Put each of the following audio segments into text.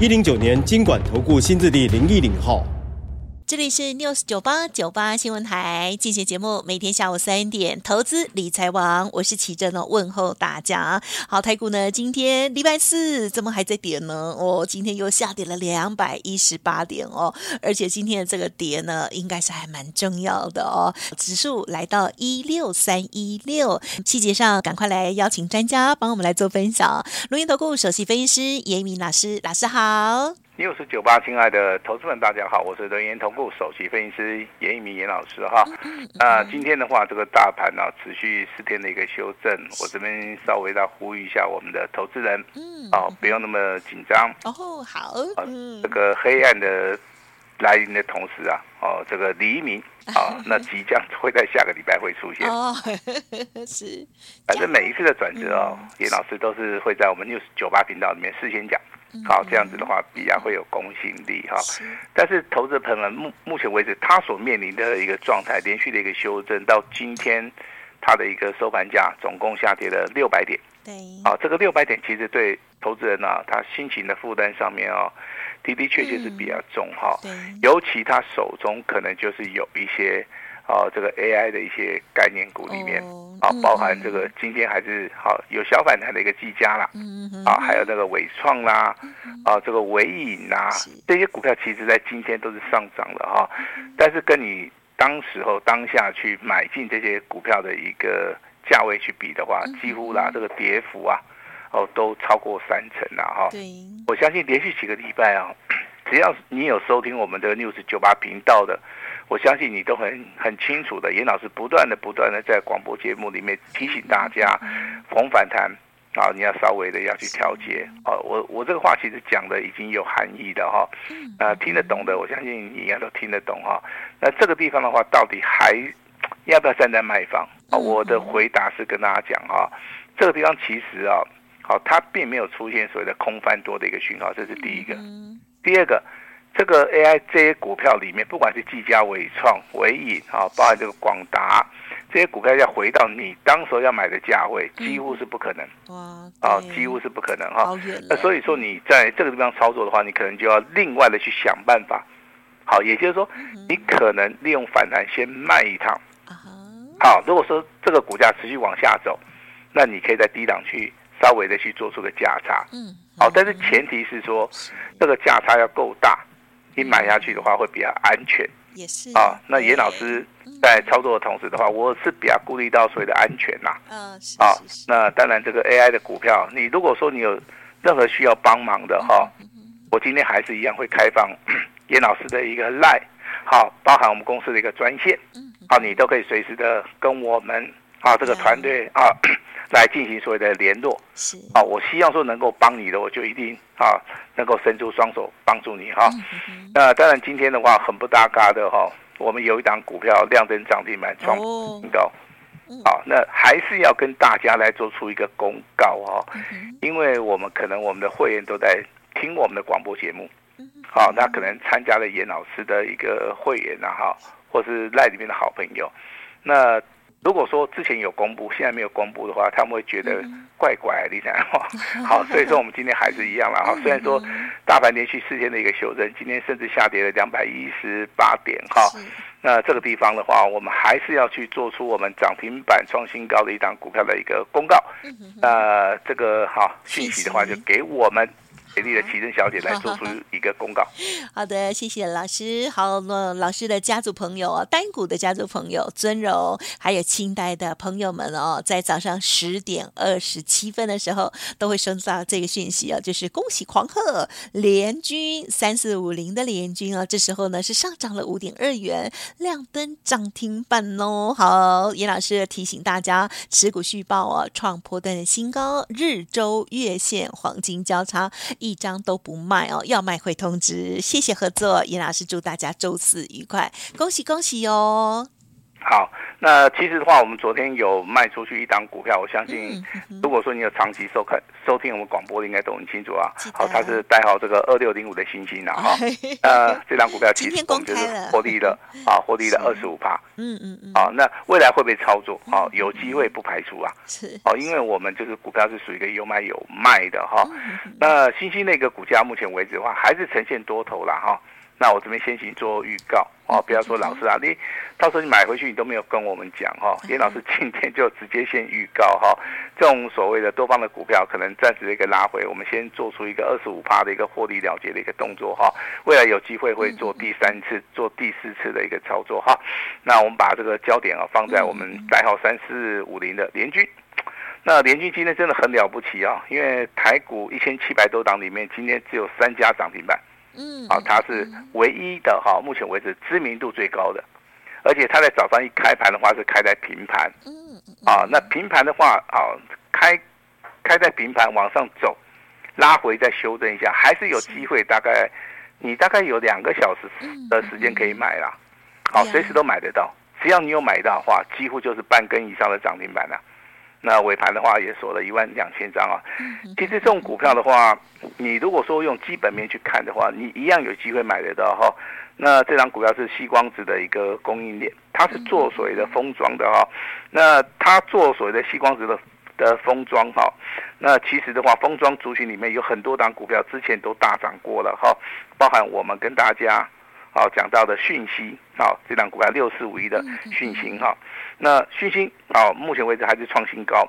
一零九年金管投顾新字第零一零号。这里是 News 九八九八新闻台进行节目，每天下午三点，投资理财王，我是琦蓁呢，问候大家。好，台股呢，今天礼拜四怎么还在跌呢？哦，今天又下跌了两百一十八点哦，而且今天的这个跌呢，应该是还蛮重要的哦。指数来到一六三一六，细节上赶快来邀请专家帮我们来做分享。轮源投顾首席分析师严一民老师，老师好。六十九八，亲爱的投资们，大家好，我是轮源投顾首席分析师严一鸣严老师哈。那今天的话，这个大盘呢、啊、持续四天的一个修正，我这边稍微来呼吁一下我们的投资人，啊，不用那么紧张哦。好，这个黑暗的来临的同时啊，哦，这个黎明啊，那即将会在下个礼拜会出现哦。是，反正每一次的转折哦，严老师都是会在我们六十九八频道里面事先讲。好，这样子的话比较会有公信力哈。但是投资朋友们目目前为止，他所面临的一个状态，连续的一个修正，到今天，他的一个收盘价总共下跌了六百点。对，啊，这个六百点其实对投资人呢、啊，他心情的负担上面哦，的的确确是比较重哈。尤其他手中可能就是有一些。哦，这个 AI 的一些概念股里面，啊、哦，包含这个今天还是好有小反弹的一个技嘉啦，啊，还有那个伟创啦，啊，这个伟影啦，这些股票其实在今天都是上涨的哈，但是跟你当时候当下去买进这些股票的一个价位去比的话，几乎啦这个跌幅啊，哦，都超过三成了哈。我相信连续几个礼拜啊，只要你有收听我们的 News 九八频道的。我相信你都很很清楚的，严老师不断的不断的在广播节目里面提醒大家，逢反弹啊，你要稍微的要去调节啊。我我这个话其实讲的已经有含义的哈，啊，听得懂的，我相信你应该都听得懂哈。那这个地方的话，到底还要不要站在卖方啊？我的回答是跟大家讲哈，这个地方其实啊，好，它并没有出现所谓的空翻多的一个讯号，这是第一个。第二个。这个 AI 这些股票里面，不管是技嘉、伟创、伟影啊，包含这个广达这些股票，要回到你当时候要买的价位，几乎是不可能。哇！啊，几乎是不可能哈。那所以说你在这个地方操作的话，你可能就要另外的去想办法。好，也就是说，你可能利用反弹先卖一趟。好，如果说这个股价持续往下走，那你可以在低档去稍微的去做出个价差。嗯。好，但是前提是说这个价差要够大。你买下去的话会比较安全，也是啊。那严老师在操作的同时的话，我是比较顾虑到所谓的安全呐。嗯，是。啊，那当然这个 AI 的股票，你如果说你有任何需要帮忙的哈，我今天还是一样会开放 严老师的一个 Line，好，包含我们公司的一个专线，好，你都可以随时的跟我们啊这个团队啊。来进行所谓的联络，是。啊，我希望说能够帮你的，我就一定啊能够伸出双手帮助你哈。嗯、那当然今天的话很不搭嘎的哈，我们有一档股票亮灯涨停板创新高，好，那还是要跟大家来做出一个公告哈，因为我们可能我们的会员都在听我们的广播节目，好，那可能参加了严老师的一个会员啊哈，或是赖里面的好朋友，那。如果说之前有公布，现在没有公布的话，他们会觉得怪怪的，你想 好，所以说我们今天还是一样了哈。虽然说大盘连续四天的一个修正，今天甚至下跌了两百一十八点哈。那这个地方的话，我们还是要去做出我们涨停板创新高的一档股票的一个公告。那这个哈讯息的话，就给我们。给力的琦蓁小姐来做出一个公告。好的，谢谢老师。好，那老师的家族朋友啊，单股的家族朋友尊荣，还有清代的朋友们哦，在早上十点二十七分的时候，都会收到这个讯息啊，就是恭喜狂贺联军三四五零的联军啊，这时候呢是上涨了五点二元，亮灯涨停板哦。好，严老师提醒大家，持股续报啊，创破段的新高，日周月线黄金交叉。一张都不卖哦，要卖会通知。谢谢合作，严老师，祝大家周四愉快，恭喜恭喜哦！好。那其实的话，我们昨天有卖出去一档股票，我相信，如果说你有长期收看、收听我们广播的，应该都很清楚啊。好，它是代号这个二六零五的星星啊。哈。呃，这档股票其实我们就是获利了 啊，获利了二十五趴。嗯嗯嗯。好，那未来会不会操作？好，有机会不排除啊。是。好，因为我们就是股票是属于一个有买有卖的哈。那星星那个股价目前为止的话，还是呈现多头了哈。那我这边先行做预告哦，不要说老师啊，你到时候你买回去你都没有跟我们讲哈，严老师今天就直接先预告哈，这种所谓的多方的股票可能暂时的一个拉回，我们先做出一个二十五趴的一个获利了结的一个动作哈，未来有机会会做第三次、做第四次的一个操作哈，那我们把这个焦点啊放在我们代号三四五零的联军，那联军今天真的很了不起啊，因为台股一千七百多档里面，今天只有三家涨停板。嗯，啊，它是唯一的哈，目前为止知名度最高的，而且它在早上一开盘的话是开在平盘，嗯，啊，那平盘的话啊，开开在平盘往上走，拉回再修正一下，还是有机会，大概你大概有两个小时的时间可以买啦，好，随时都买得到，只要你有买到的话，几乎就是半根以上的涨停板了。那尾盘的话也锁了一万两千张啊。其实这种股票的话，你如果说用基本面去看的话，你一样有机会买得到哈。那这张股票是矽光子的一个供应链，它是做所谓的封装的哈。那它做所谓的矽光子的的封装哈。那其实的话，封装族群里面有很多档股票之前都大涨过了哈，包含我们跟大家。好，讲到的讯息，好，这档股票六四五一的讯息哈，那讯息好，目前为止还是创新高。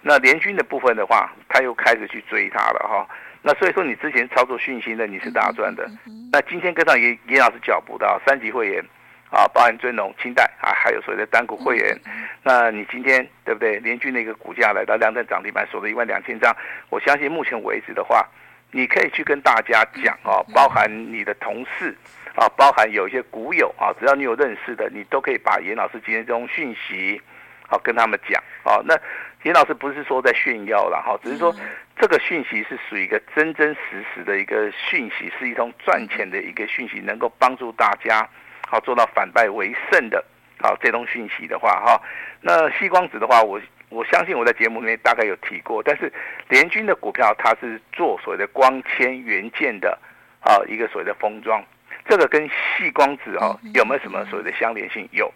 那联军的部分的话，他又开始去追它了哈。那所以说，你之前操作讯息的你是大赚的。那今天跟上严严老师脚步的三级会员啊，包含尊龙、清代啊，还有所谓的单股会员，那你今天对不对？联军的一个股价来到两等涨停板，锁了一万两千张。我相信目前为止的话，你可以去跟大家讲哦，包含你的同事。啊，包含有一些股友啊，只要你有认识的，你都可以把严老师今天这种讯息，好跟他们讲啊。那严老师不是说在炫耀了哈，只是说这个讯息是属于一个真真实实的一个讯息，是一通赚钱的一个讯息，能够帮助大家好做到反败为胜的。好，这种讯息的话哈，那矽光子的话，我我相信我在节目里面大概有提过，但是联军的股票它是做所谓的光纤元件的啊，一个所谓的封装。这个跟细光子哦有没有什么所谓的相连性？有，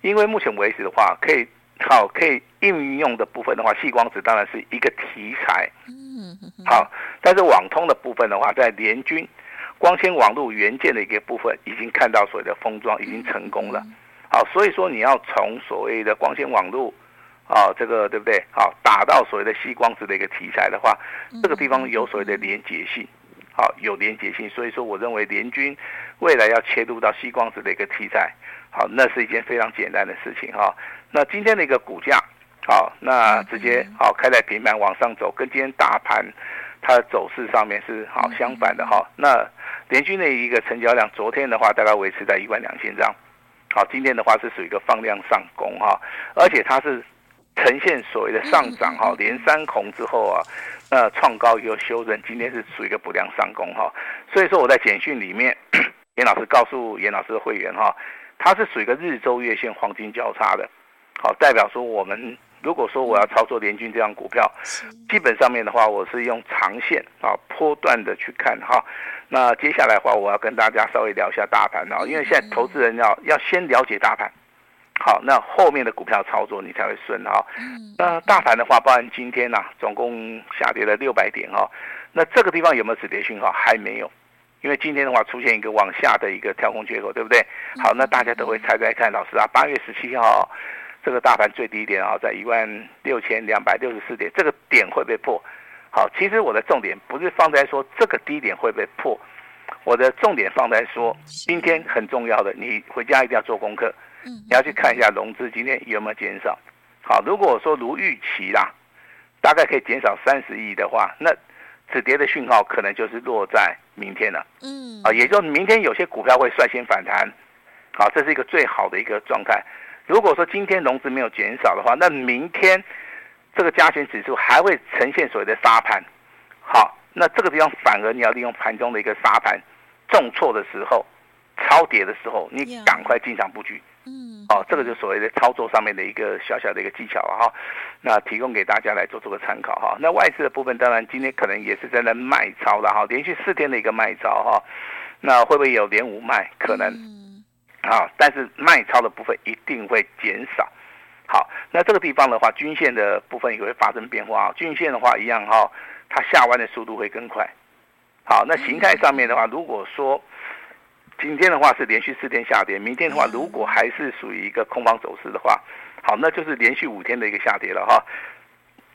因为目前为止的话，可以好可以应用的部分的话，细光子当然是一个题材。嗯，好，但是网通的部分的话，在联军光纤网络元件的一个部分，已经看到所谓的封装已经成功了。好，所以说你要从所谓的光纤网络啊，这个对不对？好，打到所谓的矽光子的一个题材的话，这个地方有所谓的连结性。好，有连结性，所以说我认为联军未来要切入到矽光子的一个题材，好，那是一件非常简单的事情哈。那今天的一个股价，好，那直接好开在平板往上走，跟今天大盘它的走势上面是好相反的哈。那联军的一个成交量，昨天的话大概维持在一万两千张，好，今天的话是属于一个放量上攻哈，而且它是呈现所谓的上涨哈，连三红之后啊。那创高又修正，今天是属于一个不良上攻哈，所以说我在简讯里面，严老师告诉严老师的会员哈，它是属于一个日周月线黄金交叉的，好，代表说我们如果说我要操作联军这样股票，基本上面的话，我是用长线啊波段的去看哈，那接下来的话，我要跟大家稍微聊一下大盘啊，因为现在投资人要要先了解大盘。好，那后面的股票操作你才会顺哈。那大盘的话，包含今天呐、啊，总共下跌了六百点哈。那这个地方有没有止跌讯号？还没有，因为今天的话出现一个往下的一个跳空缺口，对不对？好，那大家都会猜猜看，老师啊，八月十七号这个大盘最低点啊，在一万六千两百六十四点，这个点会被破。好，其实我的重点不是放在说这个低点会被破，我的重点放在说今天很重要的，你回家一定要做功课。你要去看一下融资今天有没有减少，好，如果说如预期啦，大概可以减少三十亿的话，那止跌的讯号可能就是落在明天了。嗯，啊，也就是明天有些股票会率先反弹，好，这是一个最好的一个状态。如果说今天融资没有减少的话，那明天这个加权指数还会呈现所谓的沙盘，好，那这个地方反而你要利用盘中的一个沙盘重挫的时候，超跌的时候，你赶快进场布局。嗯，哦，这个就是所谓的操作上面的一个小小的一个技巧了哈。那提供给大家来做做个参考哈。那外资的部分，当然今天可能也是在那卖超了哈，连续四天的一个卖超哈。那会不会有连五卖？可能。啊，但是卖超的部分一定会减少。好，那这个地方的话，均线的部分也会发生变化。均线的话一样哈，它下弯的速度会更快。好，那形态上面的话，如果说今天的话是连续四天下跌，明天的话如果还是属于一个空方走势的话，好，那就是连续五天的一个下跌了哈。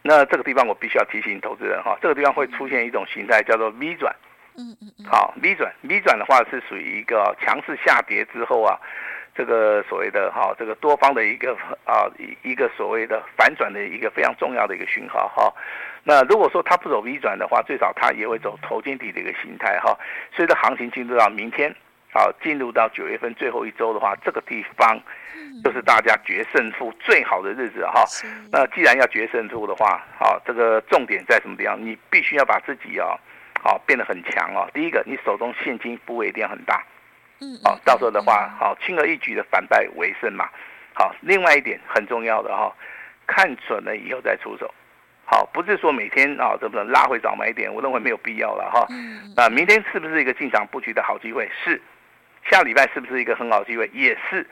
那这个地方我必须要提醒投资人哈，这个地方会出现一种形态叫做 V 转。嗯嗯嗯。好，V 转，V 转的话是属于一个强势下跌之后啊。这个所谓的哈，这个多方的一个啊一一个所谓的反转的一个非常重要的一个讯号哈。那如果说它不走 V 转的话，最少它也会走头肩底的一个形态哈。随着行情进入到明天，啊，进入到九月份最后一周的话，这个地方就是大家决胜负最好的日子哈。那既然要决胜负的话，啊，这个重点在什么地方？你必须要把自己啊，啊变得很强哦。第一个，你手中现金部位一定要很大。嗯，好，到时候的话，好，轻而易举的反败为胜嘛。好，另外一点很重要的哈，看准了以后再出手。好，不是说每天啊，这么拉回早买点，我认为没有必要了哈。啊，明天是不是一个进场布局的好机会？是。下礼拜是不是一个很好机会？也是。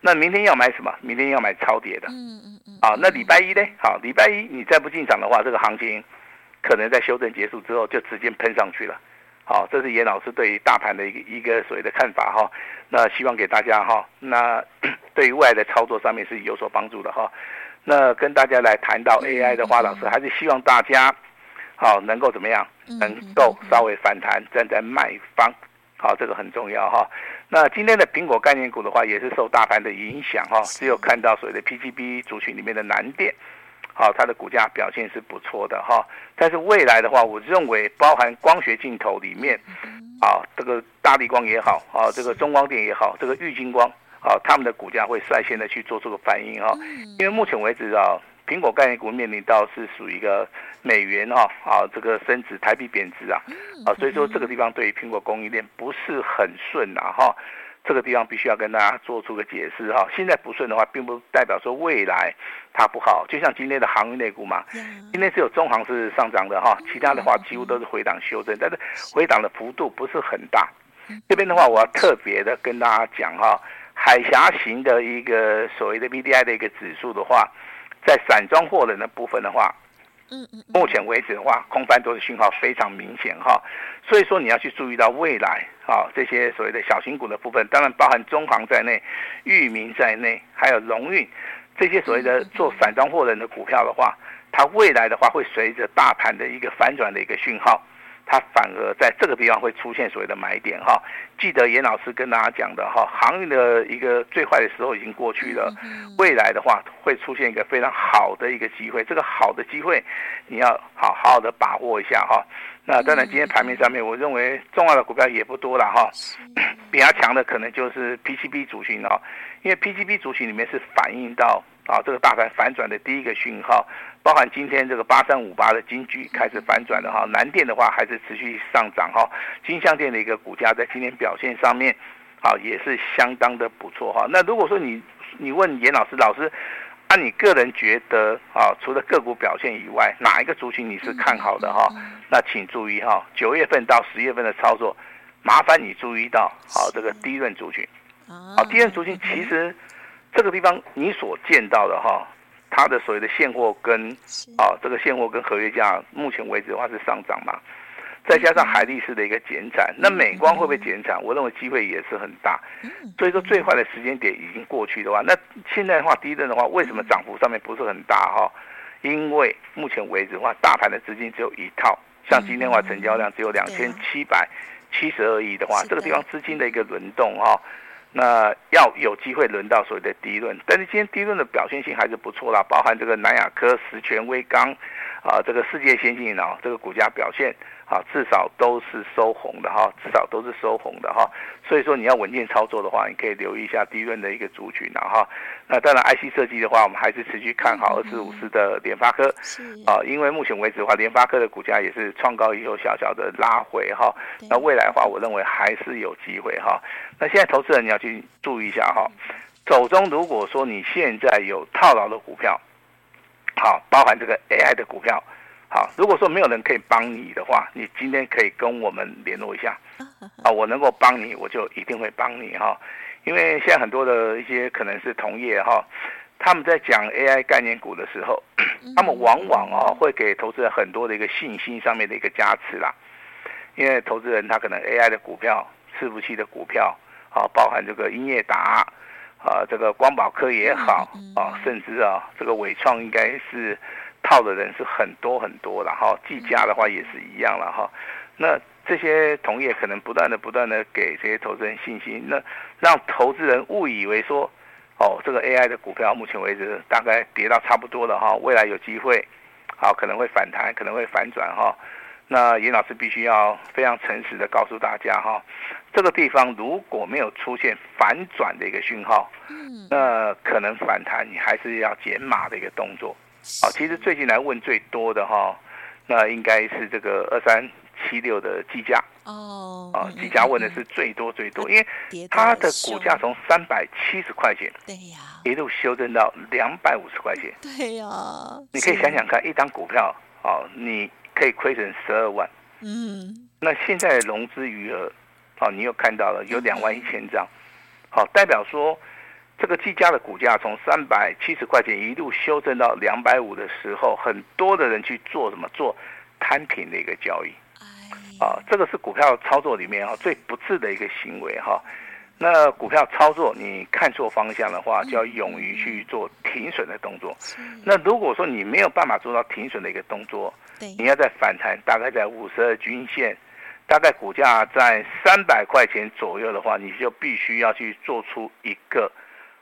那明天要买什么？明天要买超跌的。嗯嗯嗯。好，那礼拜一呢？好，礼拜一你再不进场的话，这个行情可能在修正结束之后就直接喷上去了。好，这是严老师对于大盘的一个一个所谓的看法哈。那希望给大家哈，那 对于未来的操作上面是有所帮助的哈。那跟大家来谈到 AI 的话，老师还是希望大家好能够怎么样，能够稍微反弹，站在卖方，好，这个很重要哈。那今天的苹果概念股的话，也是受大盘的影响哈，只有看到所谓的 PGB 族群里面的南电。好，它的股价表现是不错的哈，但是未来的话，我认为包含光学镜头里面，啊，这个大力光也好，啊，这个中光电也好，这个玉晶光，啊，他们的股价会率先的去做出个反应哈，因为目前为止啊，苹果概念股面临到是属于一个美元哈，啊，这个升值，台币贬值啊，啊，所以说这个地方对于苹果供应链不是很顺呐哈。这个地方必须要跟大家做出个解释哈，现在不顺的话，并不代表说未来它不好。就像今天的航运类股嘛，今天只有中航是上涨的哈，其他的话几乎都是回档修正，但是回档的幅度不是很大。这边的话，我要特别的跟大家讲哈，海峡型的一个所谓的 BDI 的一个指数的话，在散装货人的部分的话。嗯嗯，目前为止的话，空翻多的讯号非常明显哈，所以说你要去注意到未来啊，这些所谓的小型股的部分，当然包含中航在内、裕民在内，还有荣运这些所谓的做散装货人的股票的话，它未来的话会随着大盘的一个反转的一个讯号。它反而在这个地方会出现所谓的买点哈，记得严老师跟大家讲的哈，航运的一个最坏的时候已经过去了，未来的话会出现一个非常好的一个机会，这个好的机会你要好好的把握一下哈。那当然今天盘面上面，我认为重要的股票也不多了哈，比较强的可能就是 PCB 族群哦，因为 PCB 族群里面是反映到啊这个大盘反转的第一个讯号。包含今天这个八三五八的金居开始反转了哈，南电的话还是持续上涨哈，金像电的一个股价在今天表现上面，好也是相当的不错哈。那如果说你你问严老师，老师，按你个人觉得啊，除了个股表现以外，哪一个族群你是看好的哈？那请注意哈，九月份到十月份的操作，麻烦你注意到好这个低润族群，好低润族群其实这个地方你所见到的哈。它的所谓的现货跟啊，这个现货跟合约价，目前为止的话是上涨嘛，再加上海力士的一个减产，那美光会不会减产？我认为机会也是很大。所以说最坏的时间点已经过去的话，那现在的话，第一阵的话，为什么涨幅上面不是很大哈？因为目前为止的话，大盘的资金只有一套，像今天的话，成交量只有两千七百七十二亿的话，这个地方资金的一个轮动哈。那要有机会轮到所谓的第一轮，但是今天第一轮的表现性还是不错啦，包含这个南亚科、石泉、威刚，啊，这个世界先进啊，这个股价表现啊，至少都是收红的哈，至少都是收红的哈。所以说你要稳健操作的话，你可以留意一下低润的一个族群了哈。那当然 IC 设计的话，我们还是持续看好二四五四的联发科啊，因为目前为止的话，联发科的股价也是创高以后小小的拉回哈。那未来的话，我认为还是有机会哈。那现在投资人你要去注意一下哈，手中如果说你现在有套牢的股票，好，包含这个 AI 的股票。好，如果说没有人可以帮你的话，你今天可以跟我们联络一下，啊，我能够帮你，我就一定会帮你哈。因为现在很多的一些可能是同业哈，他们在讲 AI 概念股的时候，他们往往啊会给投资人很多的一个信心上面的一个加持啦。因为投资人他可能 AI 的股票、伺服器的股票，啊，包含这个英业达，啊，这个光宝科也好，啊，甚至啊这个伟创应该是。套的人是很多很多了哈，技嘉的话也是一样了哈。那这些同业可能不断的不断的给这些投资人信心，那让投资人误以为说，哦，这个 AI 的股票目前为止大概跌到差不多了哈，未来有机会，好可能会反弹，可能会反转哈。那严老师必须要非常诚实的告诉大家哈，这个地方如果没有出现反转的一个讯号，那可能反弹你还是要减码的一个动作。好，其实最近来问最多的哈，那应该是这个二三七六的计价。哦，啊，计价问的是最多最多，因为它的股价从三百七十块钱，对呀，一路修正到两百五十块钱，对呀，你可以想想看，一张股票，哦，你可以亏损十二万，嗯，那现在的融资余额，哦，你又看到了有两万一千张，好，代表说。这个技嘉的股价从三百七十块钱一路修正到两百五的时候，很多的人去做什么？做摊平的一个交易，啊，这个是股票操作里面哈最不智的一个行为哈。那股票操作你看错方向的话，就要勇于去做停损的动作。那如果说你没有办法做到停损的一个动作，你要在反弹，大概在五十二均线，大概股价在三百块钱左右的话，你就必须要去做出一个。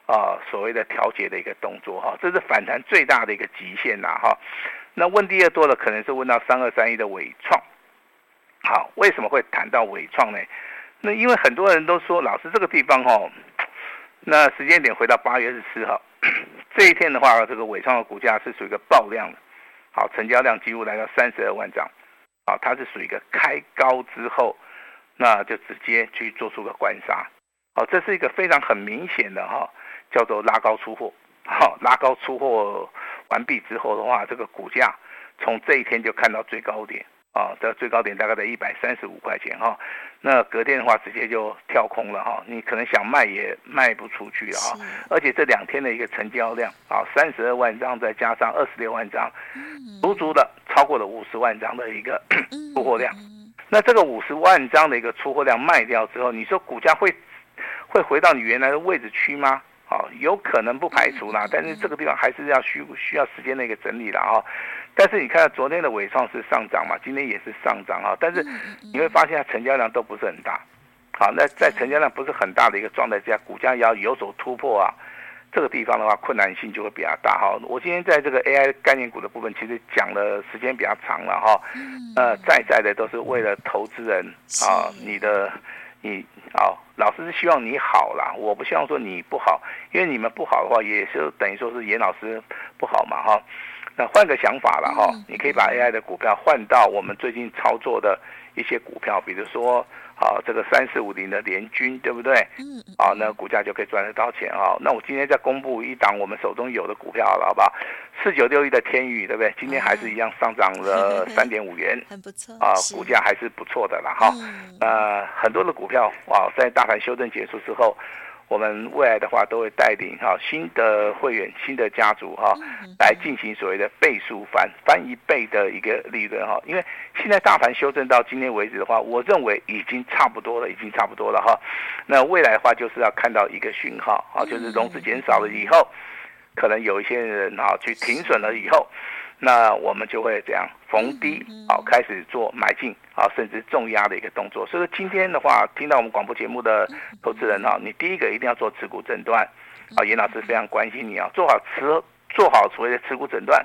啊，所谓的调节的一个动作哈，这是反弹最大的一个极限呐哈。那问第二多的可能是问到三二三一的纬创，好，为什么会谈到纬创呢？那因为很多人都说，老师这个地方哈，那时间点回到八月十四号 这一天的话，这个纬创的股价是属于一个爆量的，好，成交量几乎来到三十二万张，好，它是属于一个开高之后，那就直接去做出个关杀，好，这是一个非常很明显的哈。叫做拉高出货，好，拉高出货完毕之后的话，这个股价从这一天就看到最高点。啊，这最高点大概在一百三十五块钱哈，那隔天的话直接就跳空了哈，你可能想卖也卖不出去了哈，而且这两天的一个成交量啊，三十二万张再加上二十六万张，足足的超过了五十万张的一个出货量，那这个五十万张的一个出货量卖掉之后，你说股价会会回到你原来的位置区吗？好，有可能不排除啦，但是这个地方还是要需需要时间的一个整理了哈。但是你看到昨天的尾创是上涨嘛，今天也是上涨哈，但是你会发现它成交量都不是很大。好，那在成交量不是很大的一个状态之下，股价要有所突破啊，这个地方的话困难性就会比较大哈。我今天在这个 AI 概念股的部分，其实讲的时间比较长了哈。呃，在在的都是为了投资人啊，你的。你哦，老师是希望你好啦，我不希望说你不好，因为你们不好的话，也是等于说是严老师不好嘛哈。那换个想法了哈，你可以把 AI 的股票换到我们最近操作的一些股票，比如说。好，这个三四五零的联军，对不对？嗯。好，那股价就可以赚得到钱啊。那我今天再公布一档我们手中有的股票了，好不好？四九六一的天宇，对不对？今天还是一样上涨了三点五元，很不错啊，股价还是不错的啦哈。呃，很多的股票啊，在大盘修正结束之后。我们未来的话都会带领哈新的会员、新的家族哈来进行所谓的倍数翻翻一倍的一个利润哈，因为现在大盘修正到今天为止的话，我认为已经差不多了，已经差不多了哈。那未来的话就是要看到一个讯号啊，就是融资减少了以后，可能有一些人哈去停损了以后。那我们就会这样逢低好开始做买进啊，甚至重压的一个动作。所以说今天的话，听到我们广播节目的投资人哈，你第一个一定要做持股诊断啊。严老师非常关心你啊，做好持做好所谓的持股诊断。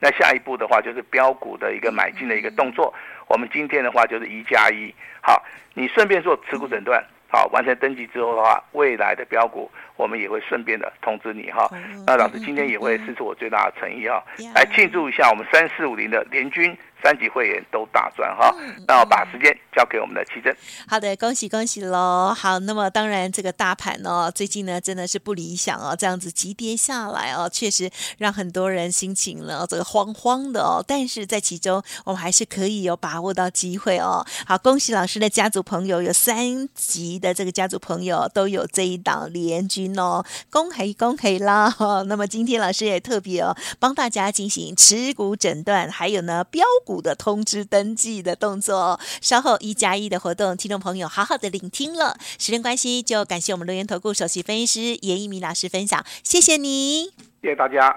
那下一步的话就是标股的一个买进的一个动作。我们今天的话就是一加一，好，你顺便做持股诊断，好，完成登记之后的话，未来的标股我们也会顺便的通知你哈。那老师今天也会试出我最大的诚意哈，来庆祝一下我们三四五零的联军。三级会员都大赚哈，那我把时间交给我们的奇珍。好的，恭喜恭喜喽！好，那么当然这个大盘哦，最近呢真的是不理想哦，这样子急跌下来哦，确实让很多人心情呢这个慌慌的哦。但是在其中，我们还是可以有把握到机会哦。好，恭喜老师的家族朋友，有三级的这个家族朋友都有这一档联军哦，恭喜恭喜啦！那么今天老师也特别哦，帮大家进行持股诊断，还有呢标股。的通知登记的动作，稍后一加一的活动，听众朋友好好的聆听了。时间关系，就感谢我们留言投顾首席分析师严一鸣老师分享，谢谢你，谢谢大家。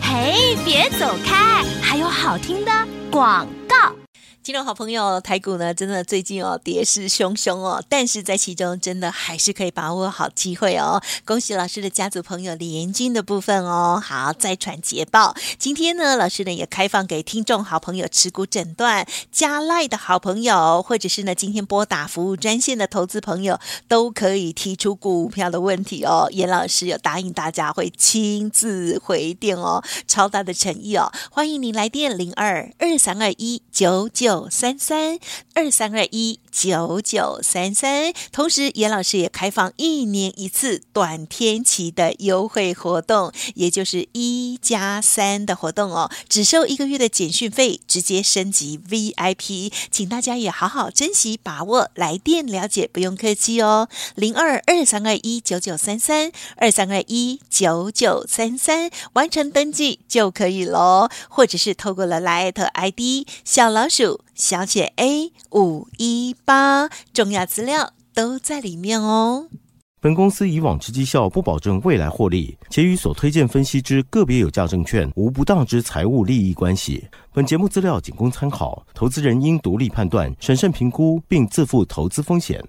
嘿，别走开，还有好听的广告。听众好朋友，台股呢，真的最近哦跌势汹汹哦，但是在其中真的还是可以把握好机会哦。恭喜老师的家族朋友联军的部分哦，好再传捷报。今天呢，老师呢也开放给听众好朋友持股诊断加赖的好朋友，或者是呢今天拨打服务专线的投资朋友，都可以提出股票的问题哦。严老师有答应大家会亲自回电哦，超大的诚意哦，欢迎您来电零二二三二一九九。九三三二三二一九九三三，同时严老师也开放一年一次短天期的优惠活动，也就是一加三的活动哦，只收一个月的简讯费，直接升级 VIP，请大家也好好珍惜把握，来电了解，不用客气哦，零二二三二一九九三三二三二一九九三三，完成登记就可以喽，或者是透过了 LINE ID 小老鼠。小写 A 五一八，重要资料都在里面哦。本公司以往之绩效不保证未来获利，且与所推荐分析之个别有价证券无不当之财务利益关系。本节目资料仅供参考，投资人应独立判断、审慎评估，并自负投资风险。